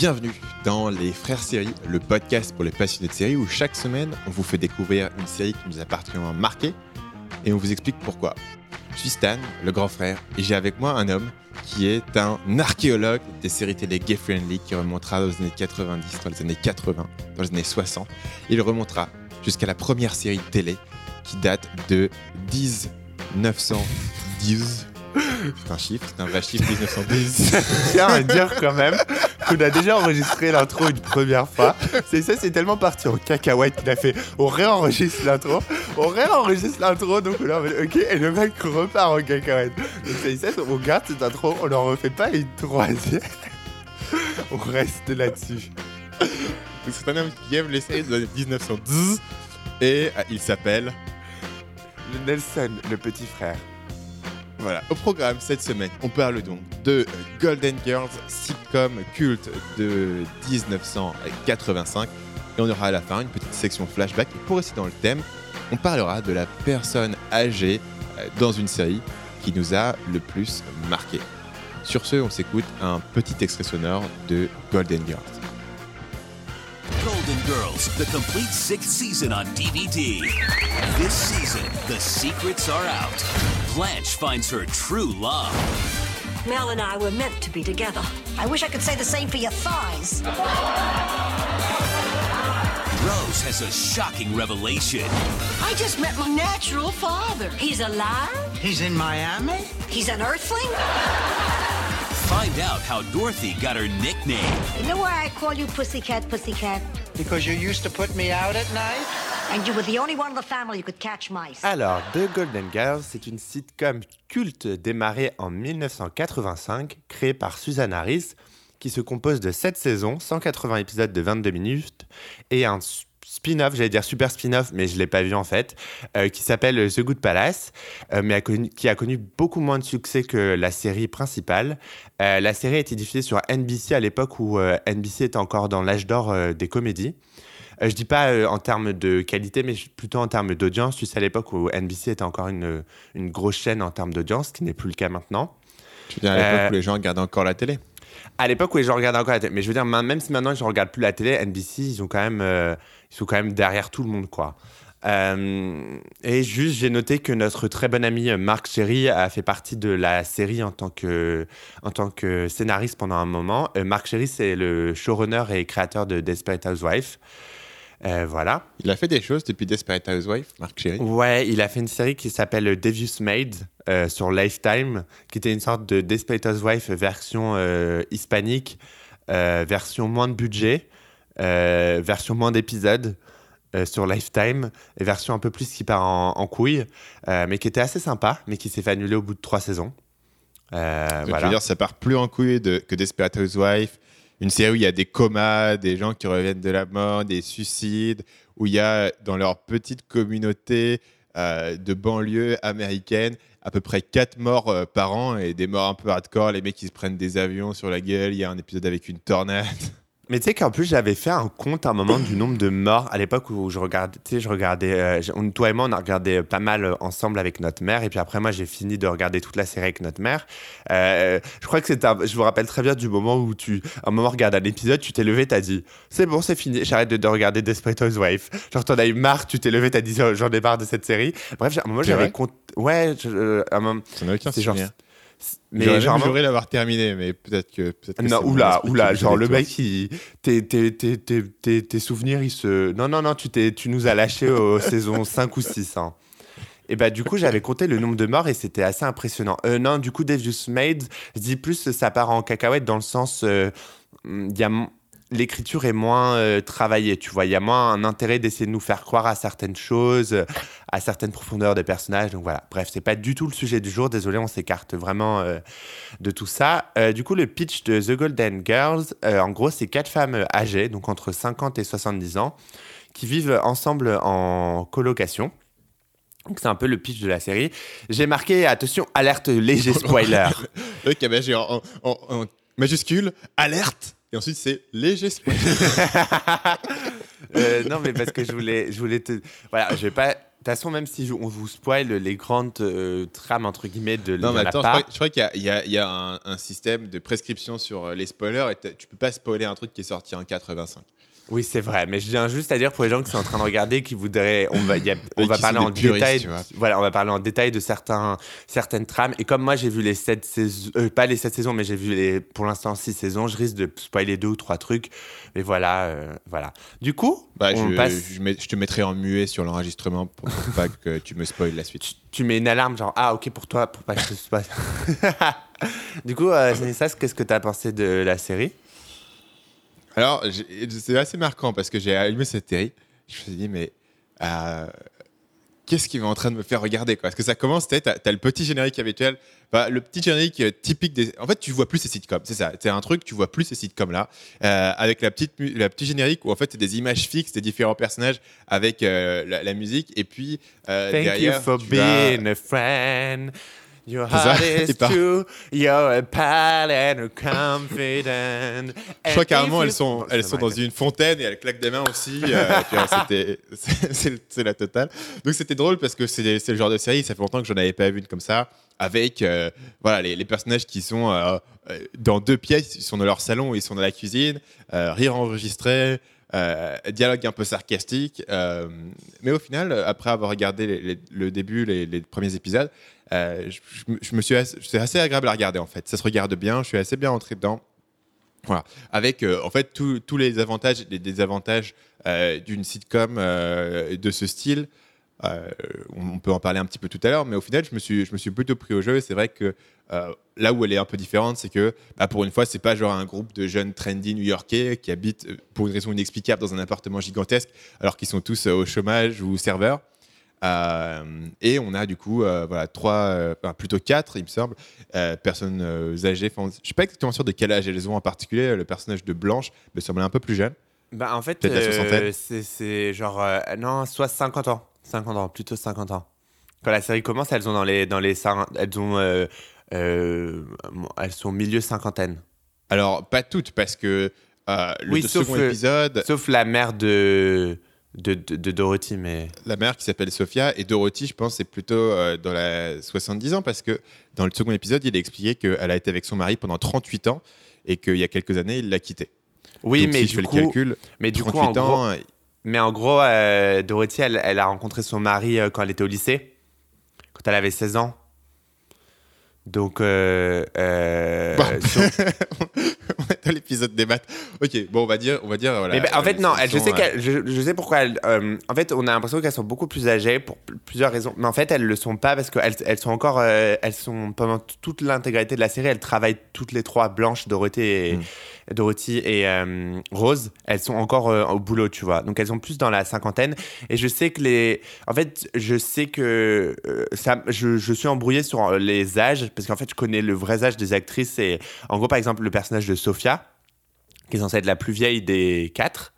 Bienvenue dans Les Frères Séries, le podcast pour les passionnés de séries où chaque semaine on vous fait découvrir une série qui nous a particulièrement marqué et on vous explique pourquoi. Je suis Stan, le grand frère, et j'ai avec moi un homme qui est un archéologue des séries télé gay friendly qui remontera les années 90, dans les années 80, dans les années 60. Il remontera jusqu'à la première série télé qui date de 1910. C'est un chiffre, c'est un vrai chiffre, 1910. tiens à dire quand même qu'on a déjà enregistré l'intro une première fois. C'est ça, c'est tellement parti en cacahuète qu'il a fait on réenregistre l'intro, on réenregistre l'intro, donc on a fait ok, et le mec repart en cacahuète. Donc c'est ça, on garde cette intro, on n'en refait pas une troisième. on reste là-dessus. C'est un homme qui aime les séries années 1910 et euh, il s'appelle Le Nelson, le petit frère. Voilà, au programme cette semaine, on parle donc de Golden Girls, sitcom culte de 1985. Et on aura à la fin une petite section flashback. Et pour rester dans le thème, on parlera de la personne âgée euh, dans une série qui nous a le plus marqué. Sur ce, on s'écoute un petit extrait sonore de Golden Girls. Golden Girls, the complete sixth season on DVD. This season, the secrets are out. Blanche finds her true love. Mel and I were meant to be together. I wish I could say the same for your thighs. Rose has a shocking revelation. I just met my natural father. He's alive? He's in Miami? He's an earthling? Find out how Dorothy got her nickname. You know why I call you Pussycat, Pussycat? Because you used to put me out at night? Alors, The Golden Girls, c'est une sitcom culte démarrée en 1985, créée par Susan Harris, qui se compose de 7 saisons, 180 épisodes de 22 minutes, et un spin-off, j'allais dire super spin-off, mais je ne l'ai pas vu en fait, euh, qui s'appelle The Good Palace, euh, mais qui a connu beaucoup moins de succès que la série principale. Euh, la série a été diffusée sur NBC à l'époque où NBC était encore dans l'âge d'or des comédies. Euh, je dis pas euh, en termes de qualité, mais plutôt en termes d'audience. Tu sais, à l'époque où NBC était encore une, une grosse chaîne en termes d'audience, ce qui n'est plus le cas maintenant. Tu veux dire à l'époque Euh, où les gens regardaient encore la télé? À l'époque où les gens regardaient encore la télé. Mais je veux dire, même si maintenant je ne regarde plus la télé, NBC, ils, ont quand même, euh, ils sont quand même derrière tout le monde, quoi. Euh, et juste, j'ai noté que notre très bon ami euh, Marc Cherry a fait partie de la série en tant que, en tant que scénariste pendant un moment. Euh, Marc Cherry, c'est le showrunner et créateur de Desperate Housewives. Euh, voilà. Il a fait des choses depuis Desperate Housewives, Marc Chéry. Ouais, il a fait une série qui s'appelle Devious Maid euh, sur Lifetime, qui était une sorte de Desperate Housewives version euh, hispanique, euh, version moins de budget, euh, version moins d'épisodes euh, sur Lifetime, et version un peu plus qui part en, en couille, euh, mais qui était assez sympa, mais qui s'est fait annuler au bout de trois saisons. Euh, voilà. veux dire, ça part plus en couille de- que Desperate Housewives, une série où il y a des comas, des gens qui reviennent de la mort, des suicides, où il y a dans leur petite communauté euh, de banlieue américaine à peu près 4 morts euh, par an et des morts un peu hardcore, les mecs qui se prennent des avions sur la gueule, il y a un épisode avec une tornade. Mais tu sais qu'en plus, j'avais fait un compte à un moment du nombre de morts à l'époque où je regardais, tu sais, je regardais, euh, on- toi et moi, on a regardé pas mal euh, ensemble avec notre mère. Et puis après, moi, j'ai fini de regarder toute la série avec notre mère. Euh, je crois que c'était, un- je me rappelle très bien du moment où tu, à un moment, regardes un épisode, tu t'es levé, t'as dit, c'est bon, c'est fini, j'arrête de, de regarder Desperate Housewives. Genre, t'en as eu marre, tu t'es levé, t'as dit, j'en ai marre de cette série. Bref, à un moment, C'est j'avais compte, ouais, je- euh, à un moment, c'est genre. Mais J'aurais l'avoir terminé, mais peut-être que. Peut que non, oula, oula, genre le mec, il, tes, tes, tes, tes, souvenirs, ils se. Non, non, non, tu, tu nous as lâchés aux saisons 5 ou 6. Hein. Et bah, du coup, j'avais compté le nombre de morts et c'était assez impressionnant. Euh, non, du coup, Devious Maid, je dis plus, ça part en cacahuète dans le sens. euh, il y a. L'écriture est moins euh, travaillée, tu vois. Il y a moins un intérêt d'essayer de nous faire croire à certaines choses, à certaines profondeurs des personnages. Donc voilà. Bref, c'est pas du tout le sujet du jour. Désolé, on s'écarte vraiment euh, de tout ça. Euh, du coup, le pitch de The Golden Girls, en gros, c'est quatre femmes âgées, donc entre 50 et 70 ans, qui vivent ensemble en colocation. Donc c'est un peu le pitch de la série. J'ai marqué, attention, alerte léger spoiler. Le mec j'ai en, en- en majuscule, alerte, et ensuite c'est léger spoiler. Euh, non, mais parce que je voulais, je voulais te... Voilà, je vais pas toute façon, même si je- on vous spoil les grandes euh, trames, entre guillemets, de Non, mais attends, je crois, qu'il y a, y y un, un système de prescription sur euh, les spoilers et tu peux pas spoiler un truc qui est sorti en 85. Oui, c'est vrai, mais je viens juste à dire pour les gens qui sont en train de regarder, qui voudraient, on va, il y a- on va parler en puristes, détail, voilà, on va parler en détail de certains, certaines trames. Et comme moi j'ai vu les sept saisons, euh, pas les sept saisons, mais j'ai vu les, pour l'instant six saisons, je risque de spoiler deux ou trois trucs. Mais voilà, euh, voilà. Du coup, Bah, on je, passe. je te mettrai en muet sur l'enregistrement pour, pour pas que tu me spoiles la suite. Tu mets une alarme genre ah ok pour toi pour pas que je te spoil. du coup, euh, Stanislas, qu'est-ce que tu as pensé de la série? Alors, c'est assez marquant parce que j'ai allumé cette série. Je me suis dit, mais euh, qu'est-ce qui est en train de me faire regarder quoi? Parce que ça commence, tu as, le petit générique habituel, bah, le petit générique euh, typique des. En fait, tu vois plus ces sitcoms, c'est ça. C'est un truc, tu vois plus ces sitcoms là, euh, avec la petite, la petite générique où en fait c'est des images fixes des différents personnages avec euh, la, la musique et puis Thank derrière. you for as- being a friend. Your C'est ça, heart et is par- true. You're a pal and a confident. Je crois carrément elles sont, elles sont dans une fontaine et elles claquent des mains aussi. euh, c'était- c'est- la totale. Donc c'était drôle parce que c'est le genre de série, ça fait longtemps que j'en avais pas vu une comme ça, avec euh, voilà, les, les personnages qui sont euh, euh, dans deux pièces, ils sont dans leur salon, ils sont dans la cuisine, euh, rire enregistré. Euh, dialogue un peu sarcastique, euh, mais au final, après avoir regardé le début, les, premiers épisodes, euh, je, je me- suis, assez- agréable à regarder en fait. Ça se regarde bien, je suis assez bien entré dedans. Voilà. Avec en fait tous les avantages et les désavantages d'une sitcom de ce style. On peut en parler un petit peu tout à l'heure, mais au final, je me suis, je me suis plutôt pris au jeu. C'est vrai que euh, là où elle est un peu différente, c'est que bah, pour une fois, c'est pas genre un groupe de jeunes trendy new-yorkais qui habitent euh, pour une raison inexplicable dans un appartement gigantesque, alors qu'ils sont tous euh, au chômage ou serveurs. Euh, et on a du coup euh, voilà trois, euh, enfin, plutôt quatre, il me semble, personnes âgées. Enfin, je suis pas exactement sûr de quel âge elles ont en particulier. Le personnage de Blanche me semblait un peu plus jeune. Bah, en fait, c'est- genre. non, soit 50 ans. 50 ans, plutôt 50 ans. Quand la série commence, elles ont dans les. Dans les elles, ont, elles sont milieu cinquantaine. Alors pas toutes parce que euh, le Oui, deux- sauf, second euh, épisode, Sauf la mère de, de, de, de Dorothy, mais. la mère qui s'appelle Sophia et Dorothy, je pense, c'est plutôt euh, dans la 70 ans parce que dans le second épisode, il a expliqué qu'elle a été avec son mari pendant 38 ans et qu'il y a quelques années, il l'a quitté. Oui, Donc, mais si du je fais le calcul, mais du 38 coup, en gros, ans, mais en gros, euh, Dorothy, elle, elle a rencontré son mari euh, quand elle était au lycée, quand elle avait 16 ans. Donc, euh, euh, Bon. sur- dans l'épisode des maths. Ok, bon, on va dire, on va dire, voilà. Mais bah, en fait, euh, non, elles je sais, qu'elle- je, je sais pourquoi. elles, euh, en fait, on a l'impression qu'elles sont beaucoup plus âgées pour pl- plusieurs raisons. Mais en fait, elles le sont pas parce qu'elles elles sont encore. euh, elles sont pendant toute l'intégralité de la série, elles travaillent toutes les trois, Blanche, Dorothée et, Mm. Dorothy et euh, Rose. Elles sont encore euh, au boulot, tu vois. Donc, elles sont plus dans la cinquantaine. Et je sais que les. En fait, je sais que. euh, ça, je, je suis embrouillé sur les âges parce qu'en fait, je connais le vrai âge des actrices. Et en gros, par exemple, le personnage de Sophia, qui est censée être la plus vieille des quatre.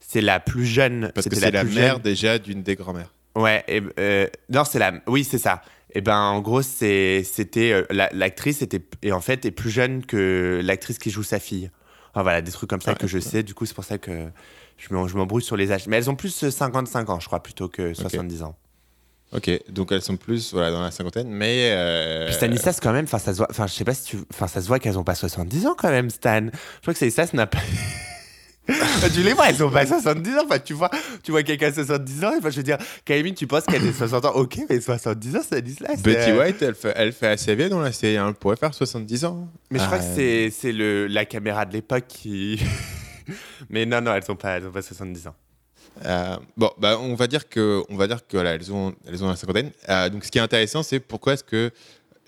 C'est la plus jeune. Parce que c'est la, plus mère jeune. déjà d'une des grand-mères. Ouais. Et, euh, non, c'est la. Oui, c'est ça. Et ben, en gros, c'était euh, la- l'actrice était et en fait est plus jeune que l'actrice qui joue sa fille. Enfin, voilà, des trucs comme ça Ouais, que je sais. Du coup, c'est pour ça que je m'embrouille sur les âges. Mais elles ont plus euh, 55 ans, je crois, plutôt que 70 ans. Ok, donc elles sont plus voilà, dans la cinquantaine, mais. euh, Puis Stanislas, quand même, enfin, ça se voit, je sais pas si tu, enfin, ça se voit qu'elles ont pas 70 ans quand même, Stan. Je crois que Stanislas n'a pas. tu les vois, elles ont pas 70 ans. Enfin, tu vois, tu vois quelqu'un de 70 ans. Enfin, je veux dire, Camille, tu penses qu'elle a 60 ans? Ok, mais 70 ans, Stanislas. Betty euh, White, elle fait, elle fait assez bien dans la série. hein. Elle pourrait faire 70 ans. Mais je crois que Ah, c'est, c'est la caméra de l'époque qui. mais non, non, elles ont pas, elles ont pas 70 ans. Euh, bon, bah, on va dire que, on va dire que voilà, elles ont, elles ont la cinquantaine. Euh, donc, ce qui est intéressant, c'est pourquoi est-ce que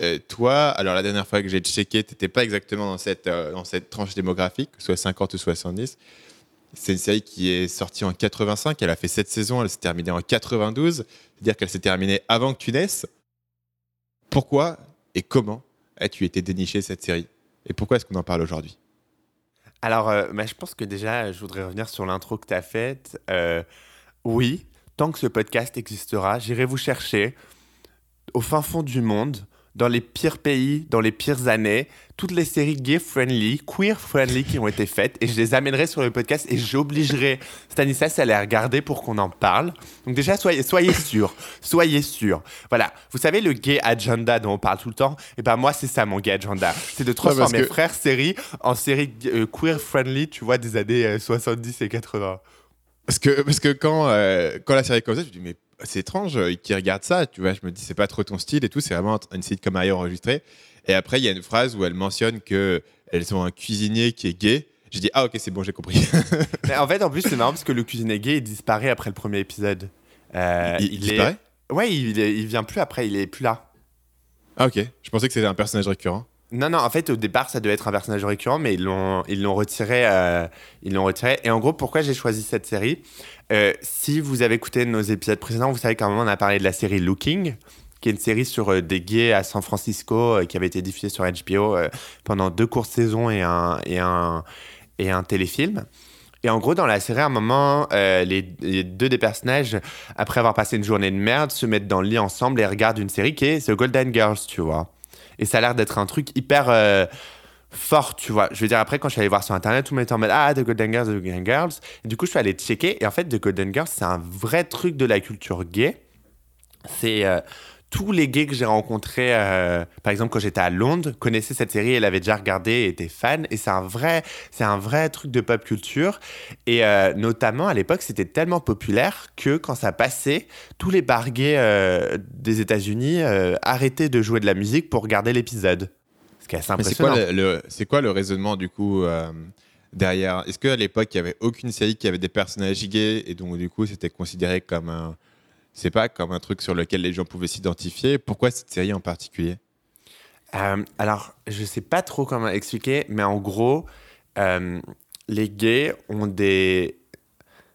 euh, toi, alors la dernière fois que j'ai checké, t'étais pas exactement dans cette, dans cette tranche démographique, soit 50 ou 70. C'est une série qui est sortie en 85. Elle a fait 7 saisons. Elle s'est terminée en 92. C'est-à-dire qu'elle s'est terminée avant que tu naisses. Pourquoi et comment as-tu été déniché cette série? Et pourquoi est-ce qu'on en parle aujourd'hui? Alors, euh, bah, je pense que déjà, je voudrais revenir sur l'intro que tu as faite. Euh, oui, tant que ce podcast existera, j'irai vous chercher au fin fond du monde, dans les pires pays, dans les pires années, toutes les séries gay-friendly, queer-friendly qui ont été faites, et je les amènerai sur le podcast et j'obligerai Stanislas à les regarder pour qu'on en parle. Donc déjà, soyez, soyez sûrs, soyez sûrs. Voilà, vous savez le gay agenda dont on parle tout le temps? Et ben moi, c'est ça mon gay agenda. C'est de transformer que- frères séries en séries euh, queer-friendly, tu vois, des années euh, 70 et 80. Parce que, parce que quand, euh, quand la série commence, je me dis, mais c'est étrange euh, qu'ils regardent ça, tu vois. Je me dis, c'est pas trop ton style et tout, c'est vraiment une sitcom ailleurs enregistrée. Et après, il y a une phrase où elle mentionne que elles ont un cuisinier qui est gay. J'ai dit, ah ok, c'est bon, j'ai compris. Mais en fait, en plus, c'est marrant parce que le cuisinier gay, il disparaît après le premier épisode. Euh, il, il est- disparaît Ouais, il, est- il vient plus après, il est plus là. Ah ok, je pensais que c'était un personnage récurrent. Non, non, en fait, au départ, ça devait être un personnage récurrent, mais ils l'ont, retiré. euh, retiré. Et en gros, pourquoi j'ai choisi cette série? Euh, Si vous avez écouté nos épisodes précédents, vous savez qu'à un moment, on a parlé de la série Looking, qui est une série sur euh, des gays à San Francisco, euh, qui avait été diffusée sur HBO pendant deux courtes saisons et un, et un, et un téléfilm. Et en gros, dans la série, à un moment, les, les deux des personnages, après avoir passé une journée de merde, se mettent dans le lit ensemble et regardent une série qui est The Golden Girls, tu vois. Et ça a l'air d'être un truc hyper euh, fort, tu vois. Je veux dire, après, quand je suis allé voir sur Internet, tout le monde était en mode Ah, The Golden Girls, The Golden Girls. Et du coup, je suis allé checker. Et en fait, The Golden Girls, c'est un vrai truc de la culture gay. C'est. euh, tous les gays que j'ai rencontrés, euh, par exemple quand j'étais à Londres, connaissaient cette série, elle avait déjà regardé et étaient fans. Et c'est un vrai, c'est un vrai truc de pop culture. Et euh, notamment à l'époque, c'était tellement populaire que quand ça passait, tous les bars gays euh, des États-Unis arrêtaient de jouer de la musique pour regarder l'épisode. Ce qui est assez c'est impressionnant. quoi le, le- c'est quoi le raisonnement du coup derrière? Est-ce qu'à l'époque, il y avait aucune série qui avait des personnages gays et donc du coup, c'était considéré comme un, c'est pas comme un truc sur lequel les gens pouvaient s'identifier Pourquoi cette série en particulier? Euh, alors, je sais pas trop comment expliquer, mais en gros, euh, les gays ont des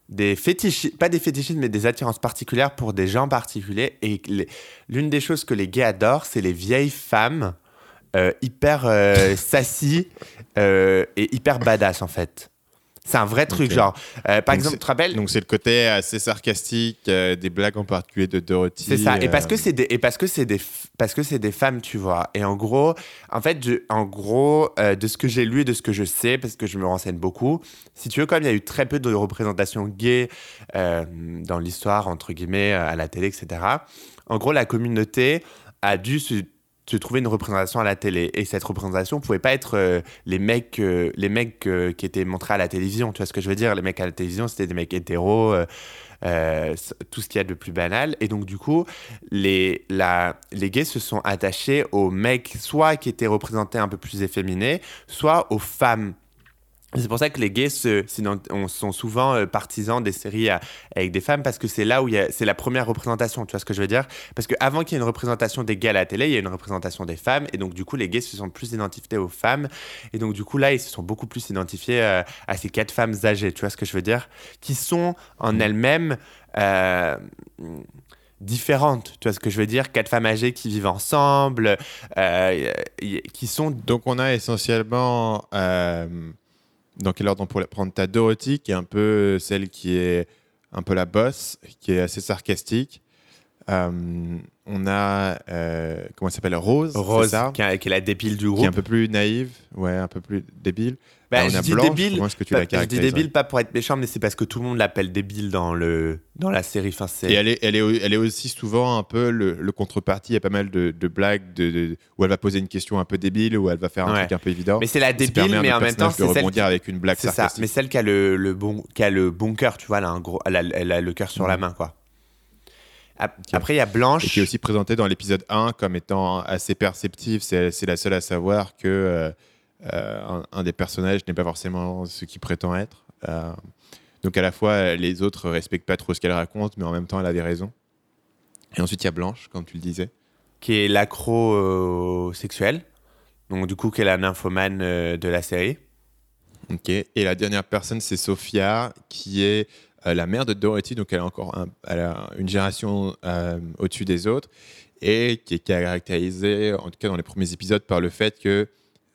des fétiches, pas des fétichismes, mais des attirances particulières pour des gens particuliers. Et l'une des choses que les gays adorent, c'est les vieilles femmes euh, hyper sassy et hyper badass, en fait. C'est un vrai truc, genre. euh, par Donc exemple, tu te rappelles Donc c'est le côté assez sarcastique, euh, des blagues en particulier de Dorothy. C'est ça. Et parce que euh, c'est des, et parce que c'est des, f- parce que c'est des femmes, tu vois. Et en gros, en fait, je- en gros, euh, de ce que j'ai lu et de ce que je sais, parce que je me renseigne beaucoup, si tu veux, comme il y a eu très peu de représentation gay euh, dans l'histoire, entre guillemets, à la télé, etc. En gros, la communauté a dû se, se trouver une représentation à la télé. Et cette représentation pouvait pas être euh, les mecs, euh, les mecs euh, qui étaient montrés à la télévision. Tu vois ce que je veux dire? Les mecs à la télévision, c'était des mecs hétéros. tout ce qu'il y a de plus banal. Et donc, du coup, les, la, les gays se sont attachés aux mecs, soit qui étaient représentés un peu plus efféminés, soit aux femmes. C'est pour ça que les gays se, on- sont souvent euh, partisans des séries à- avec des femmes parce que c'est là où c'est la première représentation. Tu vois ce que je veux dire? Parce qu'avant qu'il y ait une représentation des gays à la télé, il y a une représentation des femmes. Et donc, du coup, les gays se sont plus identifiés aux femmes. Et donc, du coup, là, ils se sont beaucoup plus identifiés euh, à ces quatre femmes âgées. Tu vois ce que je veux dire? Qui sont en elles-mêmes. euh, différentes, tu vois ce que je veux dire? Quatre femmes âgées qui vivent ensemble, euh, qui sont Donc on a essentiellement, euh, dans quel ordre on pourrait prendre ta Dorothy, qui est un peu celle qui est un peu la boss, qui est assez sarcastique. Euh, on a, euh, comment elle s'appelle Rose, Rose, ça? qui, est- la débile du qui est groupe. un peu plus naïve, ouais, un peu plus débile. Bah, on je dis Blanche, débile, comment est-ce que tu pas- la je dis débile pas pour être méchant, mais c'est parce que tout le monde l'appelle débile dans, le, dans la série. Enfin, c'est- Et elle est, elle, est, elle est aussi souvent un peu le, le contrepartie. Il y a pas mal de, de blagues de, de- où elle va poser une question un peu débile, où elle va faire un Ouais. truc un peu évident. Mais c'est la débile, mais en même temps, c'est celle rebondir qui- avec une blague C'est ça, sarcastique. mais celle qui a le, le bon, qui a le bon cœur, tu vois, elle a, un gros, elle a, elle a le cœur sur la Mhm. main, quoi. Ap- Après, il y a Blanche. Et qui est aussi présentée dans l'épisode 1 comme étant assez perceptive. C'est c'est la seule à savoir que euh, un, un des personnages n'est pas forcément ce qu'il prétend être. Euh, donc à la fois, les autres respectent pas trop ce qu'elle raconte, mais en même temps, elle avait raison. Et ensuite, il y a Blanche, comme tu le disais. qui est l'accro euh, sexuel. Donc, du coup, qui est la nymphomane euh, de la série. Ok. Et la dernière personne, c'est Sophia, qui est euh, la mère de Dorothy, donc elle a encore un- elle a une génération euh, au-dessus des autres, et qui est caractérisée, en tout cas dans les premiers épisodes, par le fait que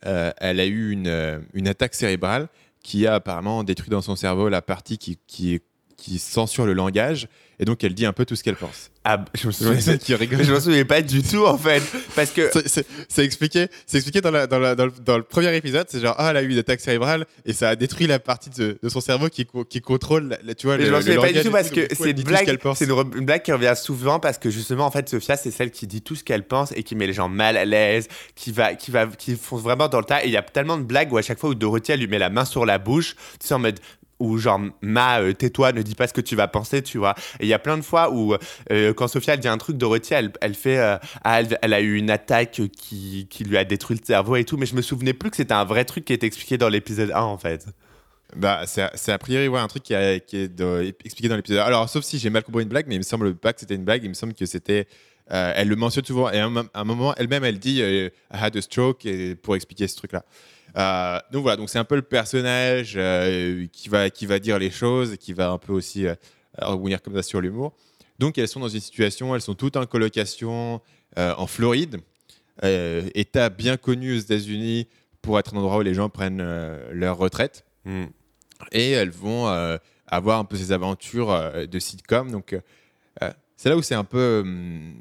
euh, elle a eu une, euh, une attaque cérébrale qui a apparemment détruit dans son cerveau la partie qui, qui est qui censure le langage et donc elle dit un peu tout ce qu'elle pense. Ah, bah, je me souviens, qui rigolent. je me souviens pas du tout en fait. Parce que. C'est- expliqué, c'est expliqué dans, la- dans, la- dans le, dans le premier épisode. C'est genre, ah, elle a eu une attaque cérébrale et ça a détruit la partie de, de son cerveau qui, co- qui contrôle, la- tu vois, Mais le, je le souviens pas du tout parce que c'est une blague, c'est une, blague qui revient souvent parce que justement en fait Sophia c'est celle qui dit tout ce qu'elle pense et qui met les gens mal à l'aise, qui va, qui va, qui fonce vraiment dans le tas. Et il y a tellement de blagues où à chaque fois où Dorothy elle lui met la main sur la bouche, tu sais en mode ou genre ma euh, tais-toi ne dis pas ce que tu vas penser tu vois et il y a plein de fois où euh, quand Sophia elle dit un truc Dorothy elle, elle fait euh, ah, elle, elle a eu une attaque qui, qui lui a détruit le cerveau et tout mais je me souvenais plus que c'était un vrai truc qui était expliqué dans l'épisode 1 en fait Bah, c'est a priori ouais, un truc qui, a- qui est expliqué dans l'épisode. Alors, sauf si j'ai mal compris une blague, mais il me semble pas que c'était une blague. Il me semble que c'était. elle le mentionne souvent. Et à un, moment, elle-même, elle dit I had a stroke et, pour expliquer ce truc-là. Euh, donc voilà, donc c'est un peu le personnage euh, qui, va, qui va dire les choses et qui va un peu aussi euh, rebondir comme ça sur l'humour. Donc elles sont dans une situation, elles sont toutes en colocation euh, en Floride, État bien connu aux États-Unis pour être un endroit où les gens prennent leur retraite Hmm. et elles vont avoir un peu ces aventures de sitcom. Donc, c'est là où c'est un peu, hum,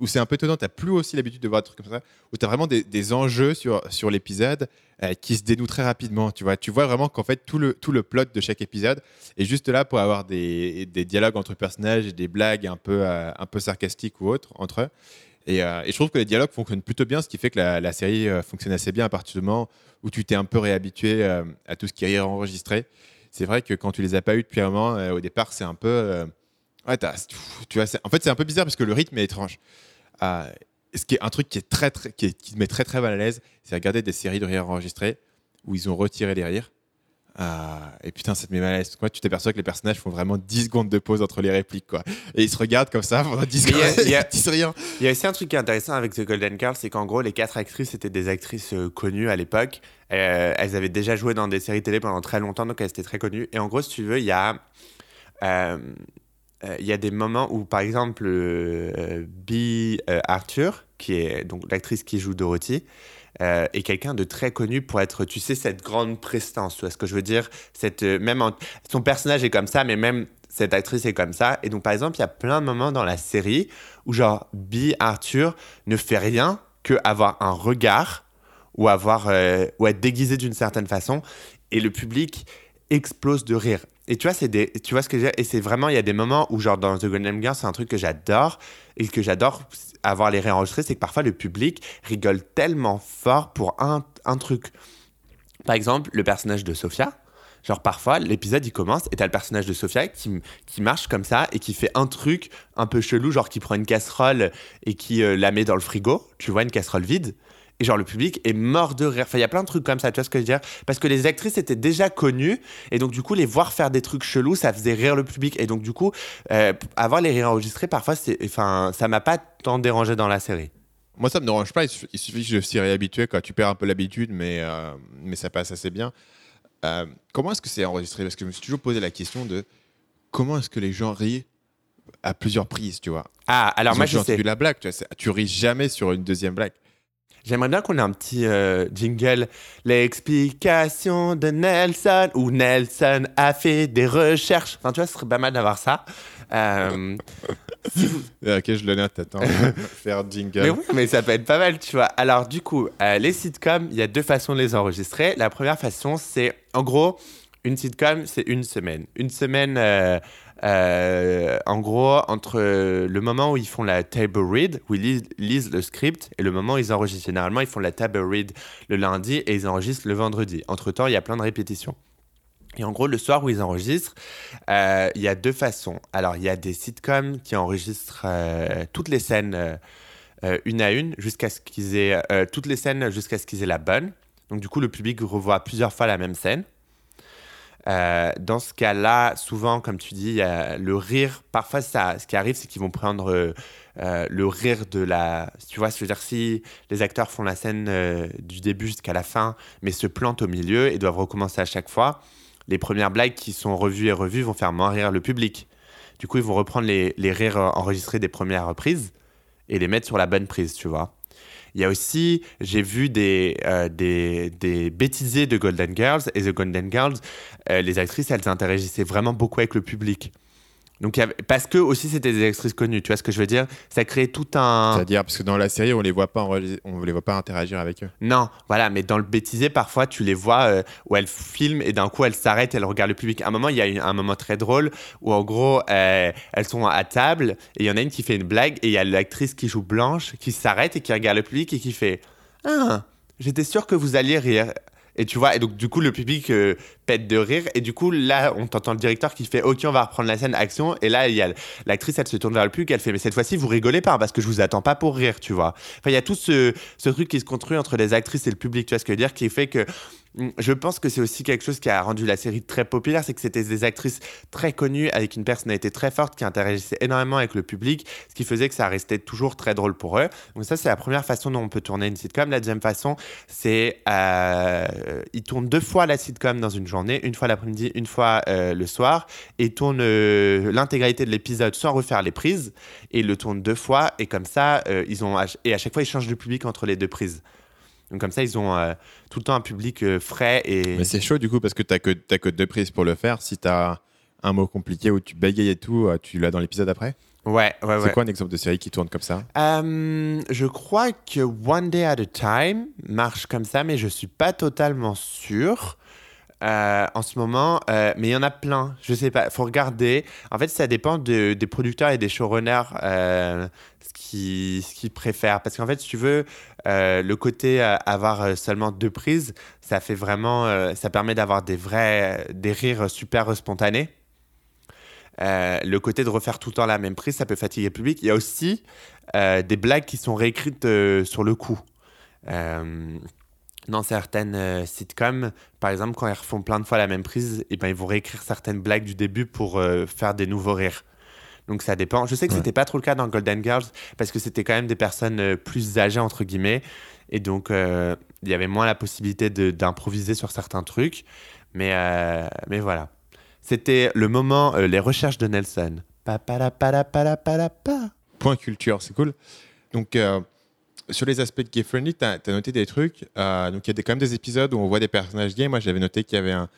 où c'est un peu étonnant. T'as plus aussi l'habitude de voir des trucs comme ça, où t'as vraiment des, des enjeux sur sur l'épisode euh, qui se dénouent très rapidement. Tu vois, tu vois vraiment qu'en fait tout le tout le plot de chaque épisode est juste là pour avoir des, des dialogues entre personnages des blagues un peu euh, un peu sarcastiques ou autres entre eux. Et, euh, et je trouve que les dialogues fonctionnent plutôt bien, ce qui fait que la, série fonctionne assez bien à partir du moment où tu t'es un peu réhabitué à tout ce qui est enregistré. C'est vrai que quand tu les as pas eu depuis un moment, au départ, c'est un peu. ouais, tu vois, en fait, c'est un peu bizarre parce que le rythme est étrange. Euh, ce qui est un truc qui est très, très, qui, est- qui met très, très mal à l'aise, c'est regarder des séries de rires enregistrés où ils ont retiré les rires. Ah, et putain, ça te met mal à l'aise. Quoi, tu t'aperçois que les personnages font vraiment 10 secondes de pause entre les répliques. Quoi. Et ils se regardent comme ça pendant 10 Mais il y a- secondes. il y a- rien. Il y a aussi un truc qui est intéressant avec The Golden Girls, c'est qu'en gros, les quatre actrices étaient des actrices euh, connues à l'époque. Euh, elles avaient déjà joué dans des séries télé pendant très longtemps, donc elles étaient très connues. Et en gros, si tu veux, il y a, euh, euh, il y a des moments où, par exemple, euh, euh, Bea euh, Arthur, qui est donc l'actrice qui joue Dorothy, euh, est quelqu'un de très connu pour être, tu sais, cette grande prestance. Tu vois ce que je veux dire? Cette, euh, même Son personnage est comme ça, mais même cette actrice est comme ça. Et donc, par exemple, il y a plein de moments dans la série où, genre, Bea Arthur ne fait rien que avoir un regard ou, avoir, euh, ou être déguisé d'une certaine façon. Et le public explose de rire. Et tu vois, c'est des, tu vois ce que Et c'est vraiment, il y a des moments où, genre, dans The Golden Girls, c'est un truc que j'adore. Et que j'adore avoir les rires enregistrés, c'est que parfois le public rigole tellement fort pour un, un truc. Par exemple, le personnage de Sophia. Genre, parfois, l'épisode, il commence et t'as le personnage de Sophia qui, qui marche comme ça et qui fait un truc un peu chelou, genre qui prend une casserole et qui euh, la met dans le frigo. Tu vois, une casserole vide. Et genre, le public est mort de rire. Enfin, il y a plein de trucs comme ça, tu vois ce que je veux dire? Parce que les actrices étaient déjà connues. Et donc, du coup, les voir faire des trucs chelous, ça faisait rire le public. Et donc, du coup, euh, avoir les rires enregistrés, parfois, enfin, ça m'a pas tant dérangé dans la série. Moi, ça me dérange pas. Il suffit, que je s'y réhabitue. Quoi. Tu perds un peu l'habitude, mais, euh, mais ça passe assez bien. Euh, comment est-ce que c'est enregistré? Parce que je me suis toujours posé la question de comment est-ce que les gens rient à plusieurs prises, tu vois? Ah, alors moi, je sais. entendu la blague, tu vois. Tu ris jamais sur une deuxième blague. J'aimerais bien qu'on ait un petit euh, jingle. L'explication de Nelson, où Nelson a fait des recherches. Enfin, tu vois, ce serait pas mal d'avoir ça. Euh, Euh, Ok, je le note. Attends, faire jingle. mais oui, mais ça peut être pas mal, tu vois. Alors, du coup, euh, les sitcoms, il y a deux façons de les enregistrer. La première façon, c'est, en gros, une sitcom, c'est une semaine. Une semaine, euh, en gros, entre le moment où ils font la table read, où ils lisent, le script, et le moment où ils enregistrent. Généralement, ils font la table read le lundi et ils enregistrent le vendredi. Entre-temps, il y a plein de répétitions. Et en gros, le soir où ils enregistrent, euh, il y a deux façons. Alors, il y a des sitcoms qui enregistrent euh, toutes les scènes une à une, jusqu'à ce qu'ils aient toutes les scènes jusqu'à ce qu'ils aient la bonne. Donc, du coup, le public revoit plusieurs fois la même scène. Euh, dans ce cas-là, souvent, comme tu dis, le rire. Parfois, ce qui arrive, c'est qu'ils vont prendre euh, euh, le rire de la. Tu vois, je veux dire, si les acteurs font la scène du début jusqu'à la fin, mais se plantent au milieu et doivent recommencer à chaque fois, les premières blagues qui sont revues et revues vont faire moins rire le public. Du coup, ils vont reprendre les, les rires enregistrés des premières reprises et les mettre sur la bonne prise, tu vois. Il y a aussi, j'ai vu des, euh, des, des bêtisiers de Golden Girls, et The Golden Girls, euh, les actrices, elles interagissaient vraiment beaucoup avec le public. Donc, il y avait- parce que aussi c'était des actrices connues, tu vois ce que je veux dire? Ça crée tout un. C'est-à-dire, parce que dans la série, on les voit pas, on les voit pas interagir avec eux. Non, voilà, mais dans le bêtisier, parfois, tu les vois euh, où elles filment et d'un coup, elles s'arrêtent, elles regardent le public. À un moment, il y a une- un moment très drôle où, en gros, euh, elles sont à table et il y en a une qui fait une blague et il y a l'actrice qui joue Blanche qui s'arrête et qui regarde le public et qui fait Ah, j'étais sûr que vous alliez rire. Et tu vois, et donc du coup, le public euh, pète de rire. Et du coup, là, on t'entend le directeur qui fait Ok, on va reprendre la scène, action. Et là, il y a l'actrice, elle se tourne vers le public, elle fait Mais cette fois-ci, vous rigolez pas parce que je vous attends pas pour rire, tu vois. Enfin, il y a tout ce, ce truc qui se construit entre les actrices et le public, tu vois ce que je veux dire, qui fait que je pense que c'est aussi quelque chose qui a rendu la série très populaire, c'est que c'était des actrices très connues avec une personnalité très forte qui interagissaient énormément avec le public, ce qui faisait que ça restait toujours très drôle pour eux. Donc ça, c'est la première façon dont on peut tourner une sitcom. La deuxième façon, c'est euh, ils tournent deux fois la sitcom dans une journée, une fois l'après-midi, une fois euh, le soir, et tournent euh, l'intégralité de l'épisode sans refaire les prises, et ils le tournent deux fois, et comme ça, euh, ils ont et à chaque fois ils changent de public entre les deux prises. Donc comme ça, ils ont euh, tout le temps un public euh, frais et Mais c'est chaud du coup, parce que t'as que, que deux prises pour le faire. Si t'as un mot compliqué où tu bégayes et tout, euh, tu l'as dans l'épisode après? ouais, ouais, ouais. C'est quoi un exemple de série qui tourne comme ça? Euh, je crois que One Day at a Time marche comme ça, mais je suis pas totalement sûr. Euh, en ce moment, euh, mais il y en a plein. Je sais pas, faut regarder. En fait, ça dépend de- des producteurs et des showrunners euh, ce qu'ils ce préfèrent. Parce qu'en fait, si tu veux, le côté avoir seulement deux prises, ça fait vraiment, ça permet d'avoir des vrais, des rires super spontanés. Le côté de refaire tout le temps la même prise, ça peut fatiguer le public. Il y a aussi des blagues qui sont réécrites sur le coup. Dans certaines euh, sitcoms, par exemple, quand ils refont plein de fois la même prise, et ben, ils vont réécrire certaines blagues du début pour euh, faire des nouveaux rires. Donc ça dépend. Je sais que Ouais. c'était pas trop le cas dans Golden Girls parce que c'était quand même des personnes euh, plus âgées entre guillemets et donc il y avait moins la possibilité d'improviser sur certains trucs. Mais mais voilà. C'était le moment les recherches de Nelson. Pa, pa, la, pa, la, pa, la, pa, la, pa. Point culture, c'est cool. Donc, euh, sur les aspects gay friendly, tu as, noté des trucs. Euh, donc, il y a quand même des épisodes où on voit des personnages gays. Moi, j'avais noté qu'il y avait un,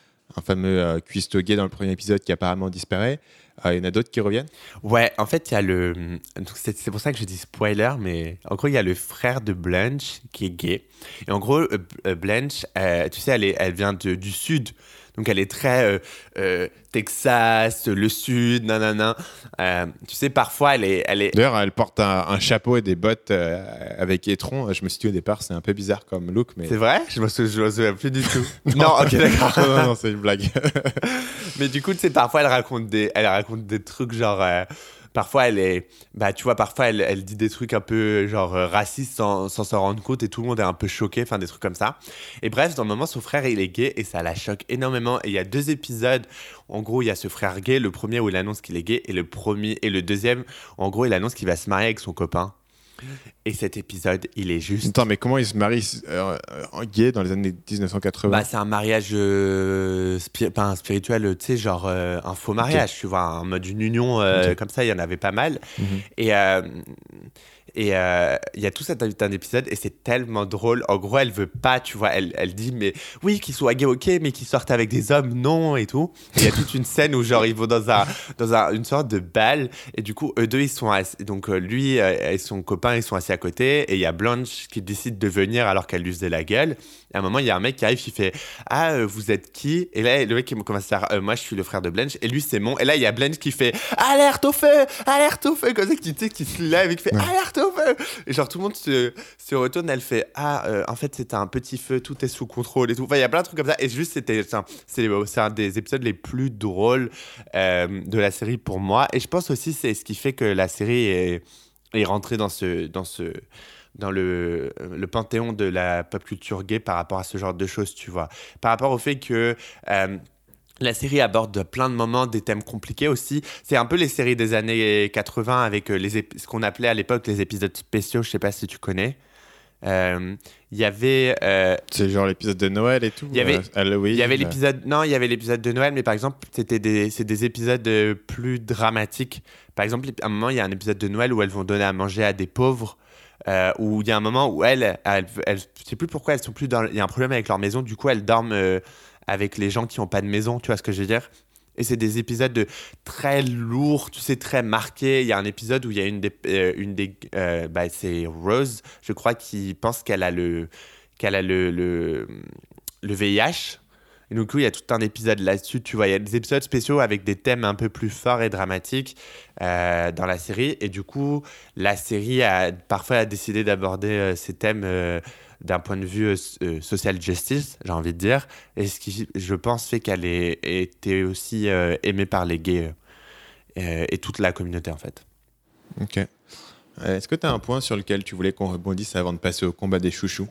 fameux euh, cuistot gay dans le premier épisode qui apparemment disparaît. Euh, il y en a d'autres qui reviennent? Ouais, en fait, il y a le. C'est pour ça que je dis spoiler, mais en gros, il y a le frère de Blanche qui est gay. Et en gros, euh, Blanche, tu sais, elle, vient du sud. Donc, elle est très euh, euh, Texas, le sud, nanana. Euh, tu sais, parfois, elle est. Elle est D'ailleurs, elle porte un, un chapeau et des bottes euh, avec étron. Je me suis dit au départ, c'est un peu bizarre comme look, mais. c'est vrai? Je me souviens plus du tout. non, ok, d'accord. non, non, non, c'est une blague. Mais du coup, tu sais, parfois, elle raconte des, elle raconte des trucs genre. Parfois, elle est. Bah, tu vois, parfois, elle, elle dit des trucs un peu genre euh, racistes sans sans s'en rendre compte et tout le monde est un peu choqué, enfin, des trucs comme ça. Et bref, dans le moment, son frère, il est gay et ça la choque énormément. Et il y a deux épisodes. En gros, il y a ce frère gay, le premier où il annonce qu'il est gay et le premier et le deuxième, en gros, il annonce qu'il va se marier avec son copain. Et cet épisode, il est juste. Attends, mais comment il se marie euh, en gay dans les années 1980 Bah, c'est un mariage euh, pas un spirituel, tu sais, genre euh, un faux mariage, tu vois, en mode une union euh, comme ça, il y en avait pas mal. Mhm. Et et euh, il y a tout cet un épisode et c'est tellement drôle. En gros, elle veut pas, tu vois, elle, elle dit, mais oui, qu'ils soient gays, ok, mais qu'ils sortent avec des hommes, non, et tout. Et Il y a toute une scène où, genre, ils vont dans, un, dans un- une sorte de bal et du coup, eux deux, ils sont assis, donc euh, lui et son copain, ils sont assis à côté et il y a Blanche qui décide de venir alors qu'elle lui faisait la gueule. Et à un moment, il y a un mec qui arrive, qui fait Ah, euh, vous êtes qui? Et là, le mec qui commence à dire Euh, Moi, je suis le frère de Blanche. Et lui, c'est mon. Et là, il y a Blanche qui fait Alerte au feu Alerte au feu Comme ça, qui, tu sais, qui se lève et qui fait Alerte au Et genre, tout le monde se, retourne. Elle fait Ah, euh, en fait, c'était un petit feu, tout est sous contrôle et tout. Enfin, il y a plein de trucs comme ça. Et juste, c'était. c'est un- un des épisodes les plus drôles euh, de la série pour moi. Et je pense aussi, c'est ce qui fait que la série est, est rentrée dans ce. Dans ce dans le, le panthéon de la pop culture gay par rapport à ce genre de choses, tu vois. Par rapport au fait que euh, la série aborde plein de moments, des thèmes compliqués aussi. C'est un peu les séries des années 80 avec euh, les ce qu'on appelait à l'époque les épisodes spéciaux, je sais pas si tu connais. Euh, Il y avait euh, C'est genre l'épisode de Noël et tout. Il y avait- euh, Halloween. il y avait l'épisode non, il y avait l'épisode de Noël, mais par exemple, c'était des c'est des épisodes plus dramatiques. Par exemple, à un moment, il y a un épisode de Noël où elles vont donner à manger à des pauvres. où il y a un moment où elles, elles, elles- je sais plus pourquoi elles sont plus dans. Il y a un problème avec leur maison, du coup elles dorment avec les gens qui n'ont pas de maison, tu vois ce que je veux dire? Et c'est des épisodes de très lourds, tu sais, très marqués. Il y a un épisode où il y a une des, euh, une des, euh, bah, c'est Rose, je crois, qui pense qu'elle a le, qu'elle a le, le, VIH. Et coup, il y a tout un épisode là-dessus. Tu vois, il y a des épisodes spéciaux avec des thèmes un peu plus forts et dramatiques euh, dans la série. Et du coup, la série a parfois a décidé d'aborder ces thèmes d'un point de vue euh, euh, social justice, j'ai envie de dire. Et ce qui, je pense, fait qu'elle ait été aussi euh, aimée par les gays et toute la communauté, en fait. Ok. Est-ce que tu as un point sur lequel tu voulais qu'on rebondisse avant de passer au combat des chouchous?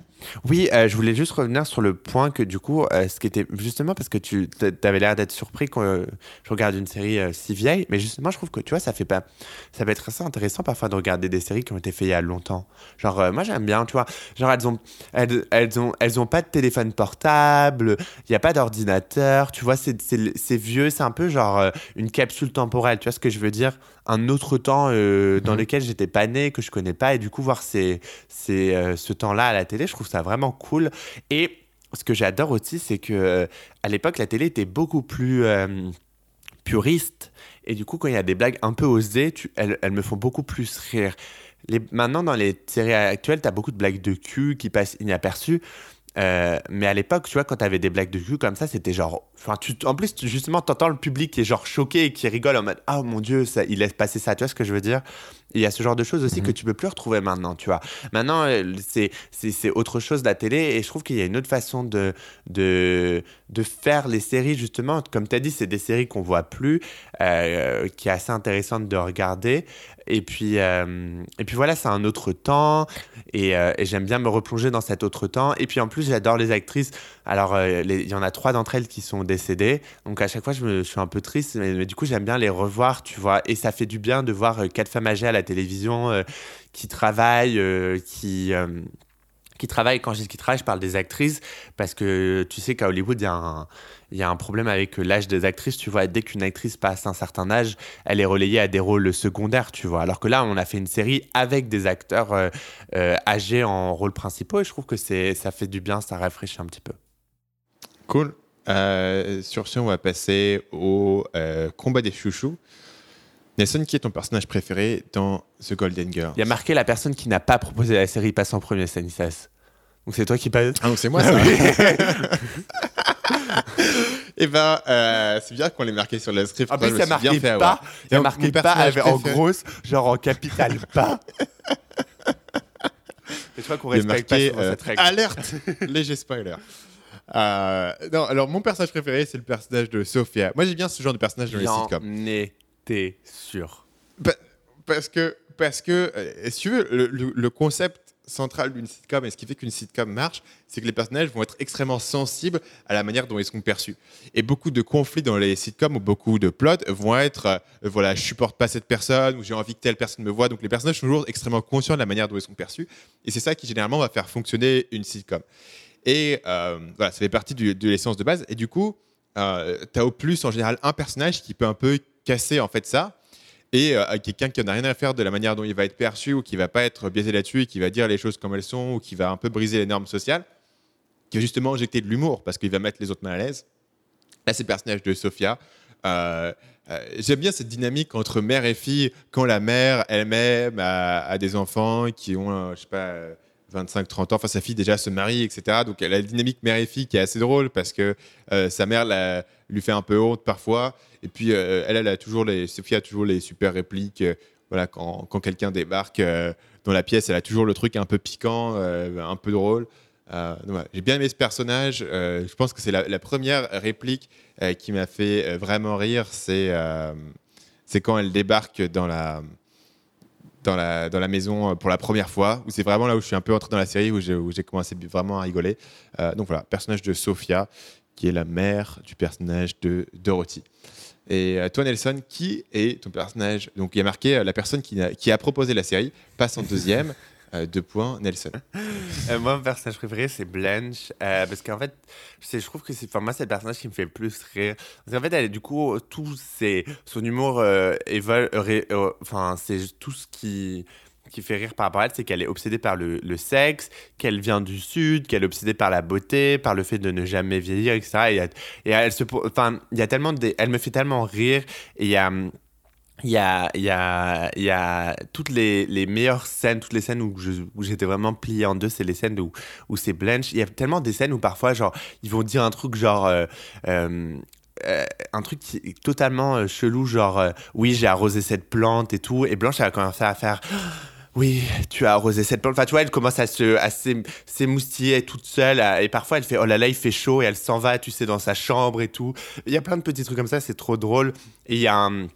Oui, euh, je voulais juste revenir sur le point que du coup, euh, ce qui était justement parce que tu avais l'air d'être surpris quand euh, je regarde une série euh, si vieille, mais justement, je trouve que tu vois, ça fait pas, ça peut être assez intéressant parfois de regarder des séries qui ont été faites il y a longtemps. Genre, moi j'aime bien, tu vois, genre elles ont, elles, elles ont, elles ont pas de téléphone portable, il y a pas d'ordinateur, tu vois, c'est vieux, c'est un peu genre une capsule temporelle, tu vois ce que je veux dire, un autre temps dans Mhm. lequel j'étais pas né, que je connais pas, et du coup voir ces, ces, ce temps-là à la télé, je trouve ça vraiment cool. Et ce que j'adore aussi, c'est que euh, à l'époque, la télé était beaucoup plus euh, puriste. Et du coup, quand il y a des blagues un peu osées, tu- elles, elles me font beaucoup plus rire. Les, maintenant, dans les séries actuelles, tu as beaucoup de blagues de cul qui passent inaperçues. Euh, mais à l'époque, tu vois, quand t'avais des blagues de cul comme ça, c'était genre. Enfin, tu, en plus, tu- justement, t'entends le public qui est genre choqué qui rigole en mode Ah mon dieu, ça, il laisse passer ça. Tu vois ce que je veux dire? Il y a ce genre de choses aussi Mhm. que tu peux plus retrouver maintenant, tu vois. Maintenant, euh, c'est autre chose la télé et je trouve qu'il y a une autre façon de, de, de faire les séries, justement. Comme tu as dit, c'est des séries qu'on voit plus, euh, qui est assez intéressante de regarder. Et puis, euh, et puis voilà, c'est un autre temps et, euh, et j'aime bien me replonger dans cet autre temps. Et puis en plus, j'adore les actrices. Alors, euh, il y en a trois d'entre elles qui sont décédées. Donc à chaque fois, je, me, suis un peu triste, mais, du coup, j'aime bien les revoir, tu vois. Et ça fait du bien de voir euh, quatre femmes âgées à la télévision euh, qui travaillent, qui. qui travaillent, quand je dis qui travaillent, je parle des actrices, parce que tu sais qu'à Hollywood, il y, a un- il y a un problème avec l'âge des actrices, tu vois, dès qu'une actrice passe un certain âge, elle est relayée à des rôles secondaires, tu vois, alors que là, on a fait une série avec des acteurs âgés en rôles principaux, et je trouve que ça fait du bien, ça rafraîchit un petit peu. Cool. Euh, sur ce, on va passer au euh, combat des chouchous. Nelson, qui est ton personnage préféré dans The Golden Girls? Il y a marqué la personne qui n'a pas proposé la série passe en premier, Stanislas. Donc c'est toi qui passes. Ah, donc c'est moi ça Eh ben, euh, c'est bien qu'on l'ait marqué sur le script. En plus, je il y me a suis bien marqué fait pas, avoir. il y a Donc, marqué mon pas avec- en grosse, genre en capital pas. Je crois qu'on respecte pas marqué euh, cette règle. alerte, léger spoiler. Euh, non, alors mon personnage préféré, c'est le personnage de Sophia. Moi, j'aime bien ce genre de personnage dans les sitcoms. étais sûr. Pa- parce que, parce que euh, si tu veux, le, le- le concept central d'une sitcom et ce qui fait qu'une sitcom marche, c'est que les personnages vont être extrêmement sensibles à la manière dont ils sont perçus. Et beaucoup de conflits dans les sitcoms ou beaucoup de plots vont être, euh, voilà, je supporte pas cette personne ou j'ai envie que telle personne me voit. Donc les personnages sont toujours extrêmement conscients de la manière dont ils sont perçus. Et c'est ça qui généralement va faire fonctionner une sitcom. Et euh, voilà, ça fait partie de l'essence de base. Et du coup, euh, tu as au plus en général un personnage qui peut un peu casser en fait ça et euh, quelqu'un qui n'a rien à faire de la manière dont il va être perçu ou qui va pas être biaisé là-dessus et qui va dire les choses comme elles sont ou qui va un peu briser les normes sociales, qui va justement injecter de l'humour parce qu'il va mettre les autres mal à l'aise. Là, c'est le personnage de Sophia. Euh, J'aime bien cette dynamique entre mère et fille quand la mère elle-même a, a des enfants qui ont, je sais pas, 25-30 ans. Enfin, sa fille déjà se marie, etc. Donc, elle a la dynamique mère et fille qui est assez drôle parce que euh, sa mère la- lui fait un peu honte parfois. Et puis, euh, elle, a toujours les, toujours les super répliques. euh, voilà, quand, quand quelqu'un débarque dans la pièce, elle a toujours le truc un peu piquant, un peu drôle. J'ai bien aimé ce personnage. Je pense que c'est la, la première réplique qui m'a fait vraiment rire. C'est c'est quand elle débarque dans la, dans, la, dans la maison euh, pour la première fois. Où c'est vraiment là où je suis un peu entré dans la série, où j'ai commencé vraiment à rigoler. Euh, donc voilà, personnage de Sophia, qui est la mère du personnage de Dorothy. Et euh, toi, Nelson, qui est ton personnage? Donc, il y a marqué la personne qui qui a proposé la série passe en deuxième. euh, deux points, Nelson. Euh, moi, mon personnage préféré, c'est Blanche. euh, parce qu'en fait, je, trouve que c'est, enfin, moi, c'est le personnage qui me fait le plus rire. Parce qu'en fait, elle, du coup, tout c'est, son humour, évole- enfin, c'est tout ce qui qui fait rire par rapport à elle, c'est qu'elle est obsédée par le, sexe, qu'elle vient du sud, qu'elle est obsédée par la beauté, par le fait de ne jamais vieillir, etc. Et, elle se, y a tellement de, elle me fait tellement rire. Et il y a, il y a, y a, y a toutes les, les meilleures scènes, toutes les scènes où j'étais vraiment plié en deux, c'est les scènes où, où c'est Blanche. Il y a tellement des scènes où parfois, genre, ils vont dire un truc genre. euh, euh, euh, un truc totalement chelou, genre oui, j'ai arrosé cette plante et tout. Et Blanche, elle a commencé à faire oui, tu as arrosé cette plante. Enfin, tu vois, elle commence à se, à s'é- s'émoustiller toute seule. et parfois, elle fait oh là là, il fait chaud. Et elle s'en va, tu sais, dans sa chambre et tout. Il y a plein de petits trucs comme ça, c'est trop drôle. Et il y a un